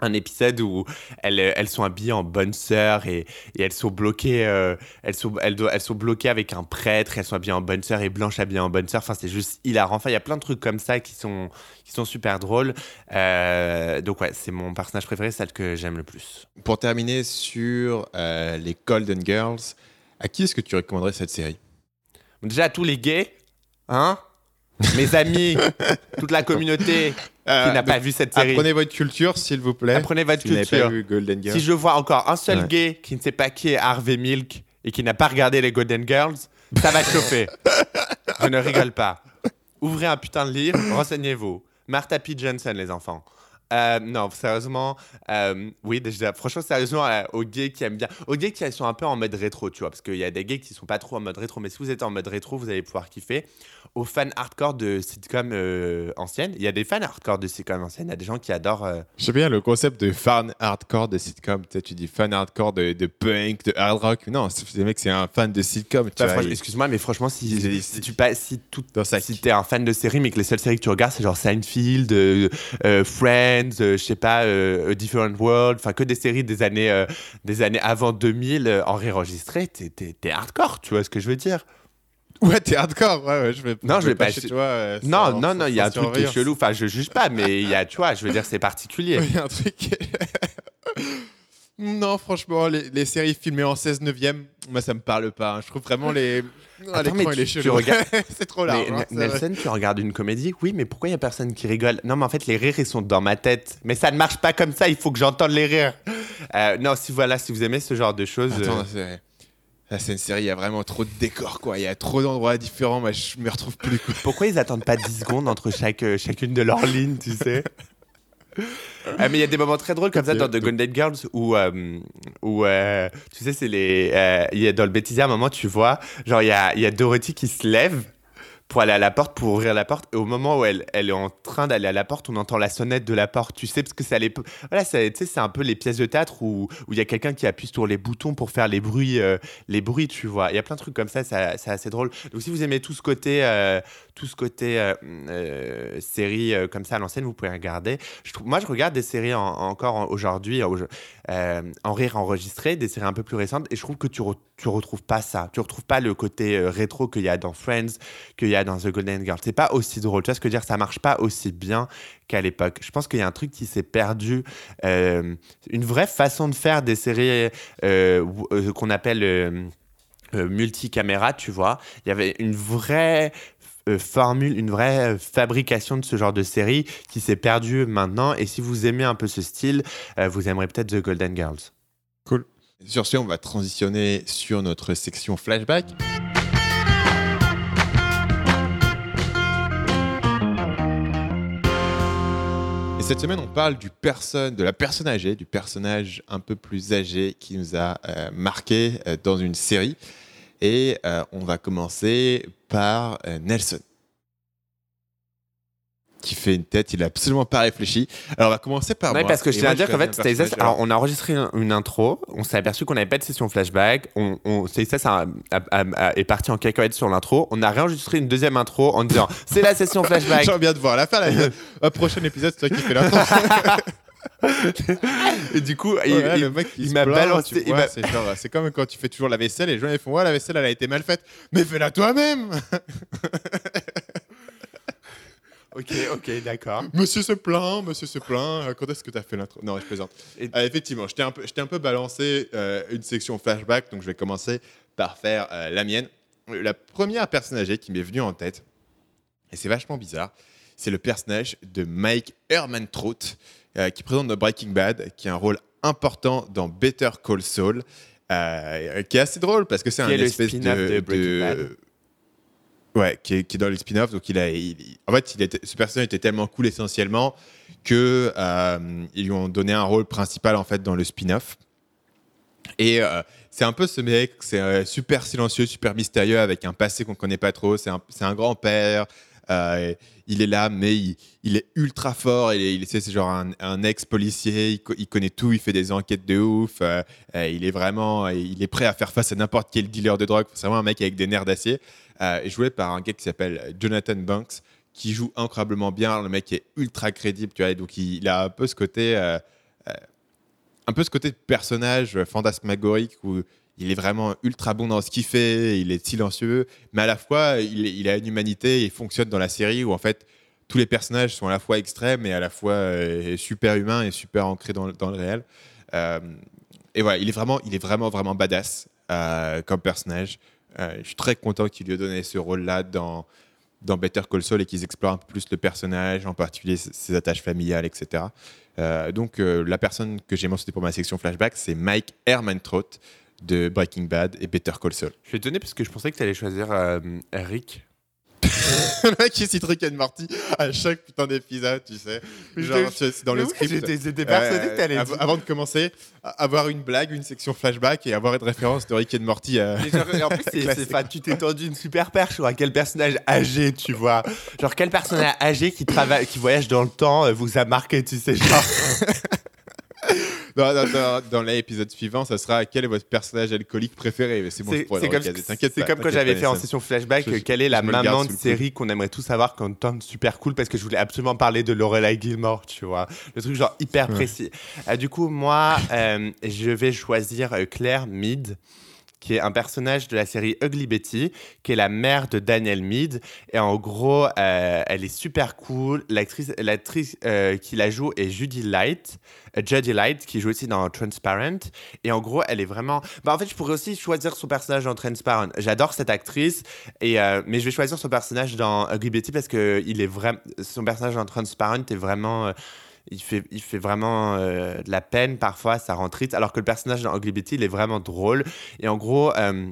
un épisode où elles, elles sont habillées en bonne sœur et, et elles sont bloquées euh, elles, sont, elles, doivent- elles sont bloquées avec un prêtre elles sont habillées en bonne sœur et Blanche habillée en bonne sœur. Enfin c'est juste hilarant. Enfin il y a plein de trucs comme ça qui sont, qui sont super drôles. Euh, donc ouais c'est mon personnage préféré celle que j'aime le plus. Pour terminer sur euh, les Golden Girls, à qui est-ce que tu recommanderais cette série? Déjà à tous les gays hein? Mes amis toute la communauté qui n'a pas vu cette série Euh, Apprenez votre culture, s'il vous plaît. Apprenez votre Si culture. pas vu Golden Girls. Si je vois encore un seul Ouais. gay qui ne sait pas qui est Harvey Milk et qui n'a pas regardé les Golden Girls, ça va chauffer. je ne rigole pas. Ouvrez un putain de livre, renseignez-vous. Martha P. Johnson, les enfants. Euh, non, sérieusement, euh, oui, déjà, franchement, sérieusement, euh, aux gays qui aiment bien, aux gays qui sont un peu en mode rétro, tu vois, parce qu'il y a des gays qui sont pas trop en mode rétro, mais si vous êtes en mode rétro, vous allez pouvoir kiffer. Aux fans hardcore de sitcom anciennes, il y a des fans hardcore de sitcom anciennes, il y a des gens qui adorent. euh, J'aime bien le concept de fan hardcore de sitcom. Tu, sais, tu dis fan hardcore de, de punk, de hard rock. Non, c'est mecs, c'est un fan de sitcom. Bah, il- Excuse-moi, mais franchement, si, tu pas, si tout, Dans sa si t'es un fan de séries, mais que les seules séries que tu regardes, c'est genre Seinfeld, euh, Friends, euh, je sais pas, euh, A Different World, enfin que des séries des années, euh, des années avant 2000 euh, enregistrées, t'es, hardcore, tu vois ce que je veux dire? Ouais, t'es hardcore. Ouais, ouais, je vais, Non, je vais pas chez chez- toi. euh, Non, non, non, il y a un truc qui est chelou. Enfin, je juge pas, mais il y a, tu vois, je veux dire, c'est particulier. Il y a un truc. non, franchement, les, les séries filmées en 16 neuvième, moi ça me parle pas. hein. Je trouve vraiment les. Ah, Attends, mais tu- tu regardes- c'est trop large. Mais hein, N- c'est vrai. Nelson, tu regardes une comédie Oui, mais pourquoi il y a personne qui rigole? Non, mais en fait, les rires, ils sont dans ma tête. Mais ça ne marche pas comme ça, il faut que j'entende les rires. Euh, non, si voilà, si vous aimez ce genre de choses. Attends, euh, c'est. Là, c'est une série, il y a vraiment trop de décors, quoi. Il y a trop d'endroits différents, moi je me retrouve plus. Quoi. Pourquoi ils attendent pas 10 secondes entre chaque, euh, chacune de leurs lignes, tu sais? Mais il y a des moments très drôles comme ça dans The Golden Girls où, euh, où euh, tu sais, c'est les. euh, il y a dans le bêtisier, à un moment, tu vois, genre, il y a, il y a Dorothy qui se lève pour aller à la porte, pour ouvrir la porte. Et au moment où elle, elle est en train d'aller à la porte, on entend la sonnette de la porte. Tu sais, parce que à l'époque. Voilà, c'est- un peu les pièces de théâtre où il y a quelqu'un qui appuie sur les boutons pour faire les bruits, euh, les bruits, tu vois. Il y a plein de trucs comme ça, ça- c'est assez drôle. Donc, si vous aimez tout ce côté, euh, tout ce côté euh, série comme ça à l'ancienne, vous pouvez regarder. Je trouve, moi, je regarde des séries en- encore en- aujourd'hui, en, rire enregistré, des séries un peu plus récentes, et je trouve que tu, re- tu retrouves pas ça. Tu retrouves pas le côté rétro qu'il y a dans Friends, qu'il y a dans The Golden Girl. C'est pas aussi drôle. Tu vois ce que je veux dire? Ça marche pas aussi bien qu'à l'époque. Je pense qu'il y a un truc qui s'est perdu. euh, une vraie façon de faire des séries euh, euh, qu'on appelle multicaméra, tu vois. Il y avait une vraie formule, une vraie fabrication de ce genre de série qui s'est perdue maintenant. Et si vous aimez un peu ce style, vous aimerez peut-être The Golden Girls. Sur ce, on va transitionner sur notre section flashback. Cette semaine, on parle du personne, de la personne âgée, du personnage un peu plus âgé qui nous a euh, marqué euh, dans une série. Et euh, on va commencer par euh, Nelson. Qui fait une tête, il a absolument pas réfléchi. Alors on va commencer par moi. parce que je tiens à dire qu'en fait, Stasis, alors on a enregistré un- une intro, on s'est aperçu qu'on n'avait pas de session flashback, on, on, Stasis est parti en cacahuète sur l'intro, on a réenregistré une deuxième intro en disant c'est la session flashback. J'ai envie de voir la fin. Là. Au prochain épisode, c'est toi qui fais l'intro. Et du coup, il, Ouais, il- le mec, il se m'a balancé, c'est comme quand tu fais toujours la vaisselle et les gens ils font ouais la vaisselle elle a été mal faite, mais fais-la toi-même. Ok, ok, d'accord. Monsieur se plaint, Monsieur se plaint. euh, Quand est-ce que tu as fait l'intro? Non, je plaisante. Et- Euh, effectivement, je t'ai un peu, je t'ai un peu balancé euh, une section flashback, donc je vais commencer par faire euh, la mienne. La première personne âgée qui m'est venue en tête, et c'est vachement bizarre, c'est le personnage de Mike Hermantrout, euh, qui présente dans Breaking Bad, qui a un rôle important dans Better Call Saul. euh, qui est assez drôle parce que c'est un espèce de, de Breaking Bad. Ouais, qui est, dans les spin-offs. Donc, en fait, ce personnage était tellement cool essentiellement que euh, ils lui ont donné un rôle principal en fait dans le spin-off. Et euh, c'est un peu ce mec, c'est euh, super silencieux, super mystérieux, avec un passé qu'on connaît pas trop. C'est un grand-père. Euh, il est là, mais il, est ultra fort. Il est, il est- c'est genre un, ex-policier. Il, co- il connaît tout. Il fait des enquêtes de ouf. euh, euh, il est vraiment, il est prêt à faire face à n'importe quel dealer de drogue. C'est vraiment un mec avec des nerfs d'acier. Joué par un gars qui s'appelle Jonathan Banks, qui joue incroyablement bien. Le mec est ultra crédible, tu vois. Donc il, a un peu ce côté, un peu ce côté de personnage fantasmagorique où il est vraiment ultra bon dans ce qu'il fait. Il est silencieux, mais à la fois il, a une humanité et fonctionne dans la série où en fait tous les personnages sont à la fois extrêmes et à la fois euh, super humains et super ancrés dans, le- réel. Euh, et voilà, il est vraiment, il est vraiment, vraiment badass euh, comme personnage. Je suis très content qu'il lui ait donné ce rôle-là dans, Better Call Saul et qu'ils explorent un peu plus le personnage, en particulier ses, attaches familiales, etc. Donc, la personne que j'ai mentionnée pour ma section flashback, c'est Mike Hermantraut de Breaking Bad et Better Call Saul. Je suis étonné parce que je pensais que tu allais choisir euh, Rick. le mec qui cite Rick and Morty à chaque putain d'épisode, tu sais. Mais Genre, c'est dans Mais le oui, script. J'étais persuadé Euh, que tu allais av- dire. Avant de commencer, avoir une blague, une section flashback et avoir une référence de Rick and Morty. euh, Mais genre, et en plus, tu t'es tendu une super perche sur quel personnage âgé, tu vois. Genre, quel personnage âgé qui, travaille, qui voyage dans le temps euh, vous a marqué, tu sais, genre. dans dans- dans- dans l'épisode suivant, ça sera quel est votre personnage alcoolique préféré. C'est bon, je pourrais comme, c'est quand j'avais fait en session flashback, Je- quelle est la maman de série qu'on aimerait tous savoir quand temps super cool parce que je voulais absolument parler de Lorelai Gilmore, tu vois. Le truc genre hyper précis. Euh, du coup, moi, euh, je vais choisir euh, Claire Mead qui est un personnage de la série Ugly Betty, qui est la mère de Daniel Mead. Et en gros, euh, elle est super cool. L'actrice, euh, qui la joue est Judy Light, euh, Judy Light, qui joue aussi dans Transparent. Et en gros, elle est vraiment. Bah, en fait, je pourrais aussi choisir son personnage dans Transparent. J'adore cette actrice, et, mais je vais choisir son personnage dans Ugly Betty parce que il est vraiment. Son personnage dans Transparent est vraiment. Il fait, il fait vraiment euh, de la peine parfois, ça rend triste, alors que le personnage dans Ugly Betty, il est vraiment drôle. Et en gros, euh,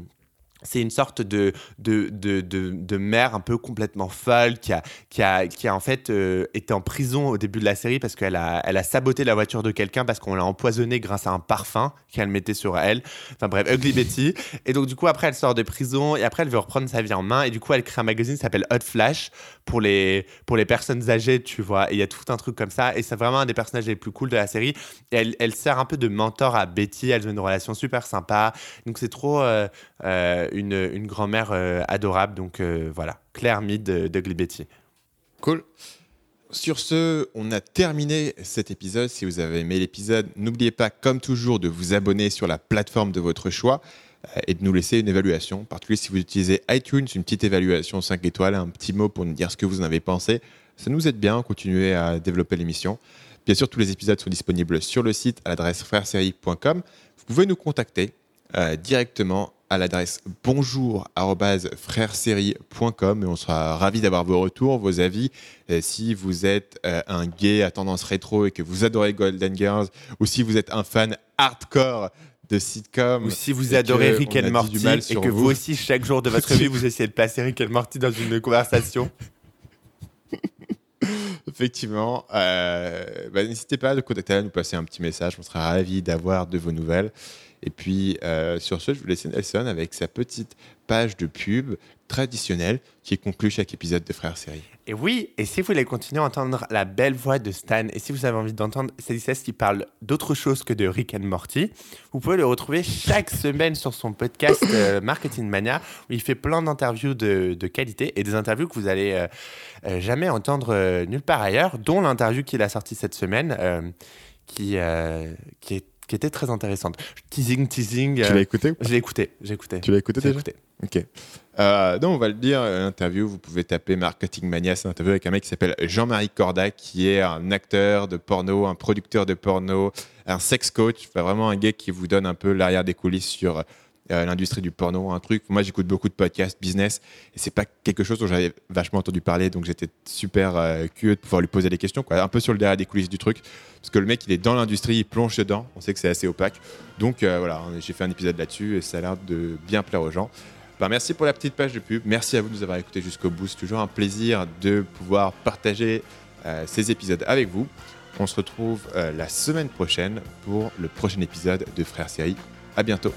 c'est une sorte de, de, de, de, mère un peu complètement folle qui a, qui a, qui a en fait euh, été en prison au début de la série parce qu'elle a, elle a saboté la voiture de quelqu'un parce qu'on l'a empoisonnée grâce à un parfum qu'elle mettait sur elle. Enfin bref, Ugly Betty. Et donc du coup, après, elle sort de prison et après, elle veut reprendre sa vie en main. Et du coup, elle crée un magazine qui s'appelle Hot Flash pour les, pour les personnes âgées, tu vois. Et il y a tout un truc comme ça. Et c'est vraiment un des personnages les plus cool de la série. Et elle, elle sert un peu de mentor à Betty. Elles ont une relation super sympa. Donc c'est trop euh, euh, une, grand-mère euh, adorable. Donc euh, voilà, Claire Mead de, Betty. Cool. Sur ce, on a terminé cet épisode. Si vous avez aimé l'épisode, n'oubliez pas, comme toujours, de vous abonner sur la plateforme de votre choix euh, et de nous laisser une évaluation. En particulier si vous utilisez iTunes, une petite évaluation 5 étoiles, un petit mot pour nous dire ce que vous en avez pensé. Ça nous aide bien à continuer à développer l'émission. Bien sûr, tous les épisodes sont disponibles sur le site à l'adresse frèresérie.com. Vous pouvez nous contacter directement à l'adresse bonjour@frèresérie.com et on sera ravis d'avoir vos retours, vos avis. Si vous êtes euh, un gay à tendance rétro et que vous adorez Golden Girls, ou si vous êtes un fan hardcore de sitcom, Ou si vous adorez Rick and Morty et que vous. vous. aussi, chaque jour de votre vie, vous essayez de placer Rick and Morty dans une conversation. Effectivement, euh, bah, n'hésitez pas à nous contacter, à nous passer un petit message. On sera ravis d'avoir de vos nouvelles. Et puis, euh, sur ce, je vous laisse Nelson avec sa petite page de pub traditionnelle qui conclut chaque épisode de Frères Série. Et oui, et si vous voulez continuer à entendre la belle voix de Stan, et si vous avez envie d'entendre Célicès qui parle d'autre chose que de Rick and Morty, vous pouvez le retrouver chaque semaine sur son podcast euh, Marketing Mania, où il fait plein d'interviews de, qualité et des interviews que vous allez euh, euh, jamais entendre nulle part ailleurs, dont l'interview qu'il a sortie cette semaine, qui, qui, est- qui était très intéressante. Teasing, teasing. Tu euh, l'as écouté ou J'ai écouté, j'ai écouté. Tu l'as écouté déjà écouté. Ok. Euh, donc, on va le dire, euh, l'interview, vous pouvez taper Marketing Mania, c'est une interview avec un mec qui s'appelle Jean-Marie Corda, qui est un acteur de porno, un producteur de porno, un sex coach, enfin, vraiment un gars qui vous donne un peu l'arrière des coulisses sur euh, l'industrie du porno, un truc. Moi, j'écoute beaucoup de podcasts business et c'est pas quelque chose dont j'avais vachement entendu parler, donc j'étais super euh, curieux de pouvoir lui poser des questions, un peu sur le derrière des coulisses du truc, parce que le mec, il est dans l'industrie, il plonge dedans. On sait que c'est assez opaque, donc euh, voilà, j'ai fait un épisode là-dessus et ça a l'air de bien plaire aux gens. Ben, merci pour la petite page de pub. Merci à vous de nous avoir écoutés jusqu'au bout. C'est toujours un plaisir de pouvoir partager euh, ces épisodes avec vous. On se retrouve la semaine prochaine pour le prochain épisode de Frères Série. À bientôt.